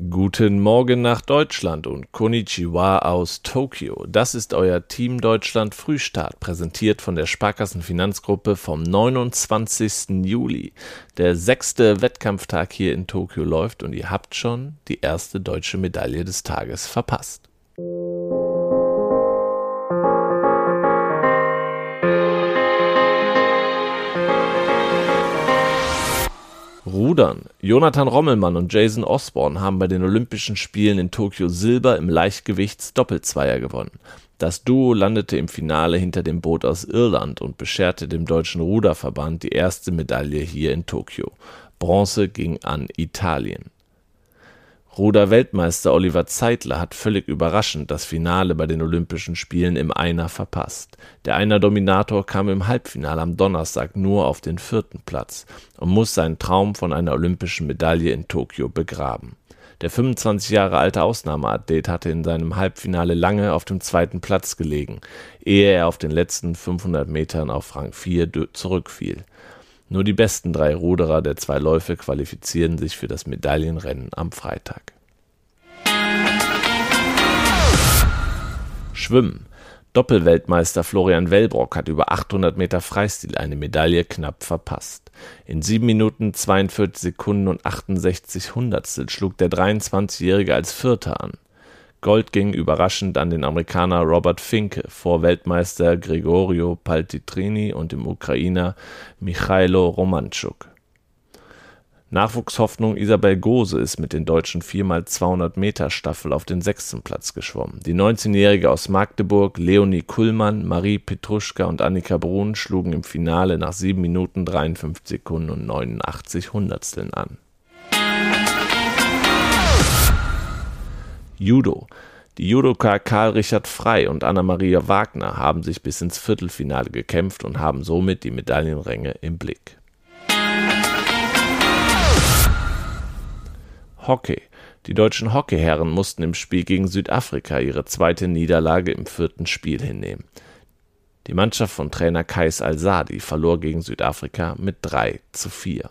Guten Morgen nach Deutschland und Konnichiwa aus Tokio. Das ist euer Team Deutschland Frühstart, präsentiert von der Sparkassen Finanzgruppe vom 29. Juli. Der sechste Wettkampftag hier in Tokio läuft und ihr habt schon die erste deutsche Medaille des Tages verpasst. Rudern. Jonathan Rommelmann und Jason Osborne haben bei den Olympischen Spielen in Tokio Silber im Leichtgewichts-Doppelzweier gewonnen. Das Duo landete im Finale hinter dem Boot aus Irland und bescherte dem deutschen Ruderverband die erste Medaille hier in Tokio. Bronze ging an Italien. Ruder-Weltmeister Oliver Zeitler hat völlig überraschend das Finale bei den Olympischen Spielen im Einer verpasst. Der Einer-Dominator kam im Halbfinale am Donnerstag nur auf den vierten Platz und muss seinen Traum von einer olympischen Medaille in Tokio begraben. Der 25 Jahre alte Ausnahmeathlet hatte in seinem Halbfinale lange auf dem zweiten Platz gelegen, ehe er auf den letzten 500 Metern auf Rang 4 zurückfiel. Nur die besten drei Ruderer der zwei Läufe qualifizieren sich für das Medaillenrennen am Freitag. Schwimmen. Doppelweltmeister Florian Wellbrock hat über 800 Meter Freistil eine Medaille knapp verpasst. In 7 Minuten 42 Sekunden und 68 Hundertstel schlug der 23-Jährige als Vierter an. Gold ging überraschend an den Amerikaner Robert Finke vor Weltmeister Gregorio Paltitrini und dem Ukrainer Michailo Romanchuk. Nachwuchshoffnung Isabel Gose ist mit den deutschen 4x200-Meter-Staffel auf den sechsten Platz geschwommen. Die 19-Jährige aus Magdeburg, Leonie Kullmann, Marie Petruschka und Annika Brun schlugen im Finale nach 7 Minuten 53 Sekunden und 89 Hundertsteln an. Judo. Die Judoka Karl Richard Frei und Anna-Maria Wagner haben sich bis ins Viertelfinale gekämpft und haben somit die Medaillenränge im Blick. Hockey. Die deutschen Hockeyherren mussten im Spiel gegen Südafrika ihre zweite Niederlage im vierten Spiel hinnehmen. Die Mannschaft von Trainer Kais Al-Sadi verlor gegen Südafrika mit 3 zu 4.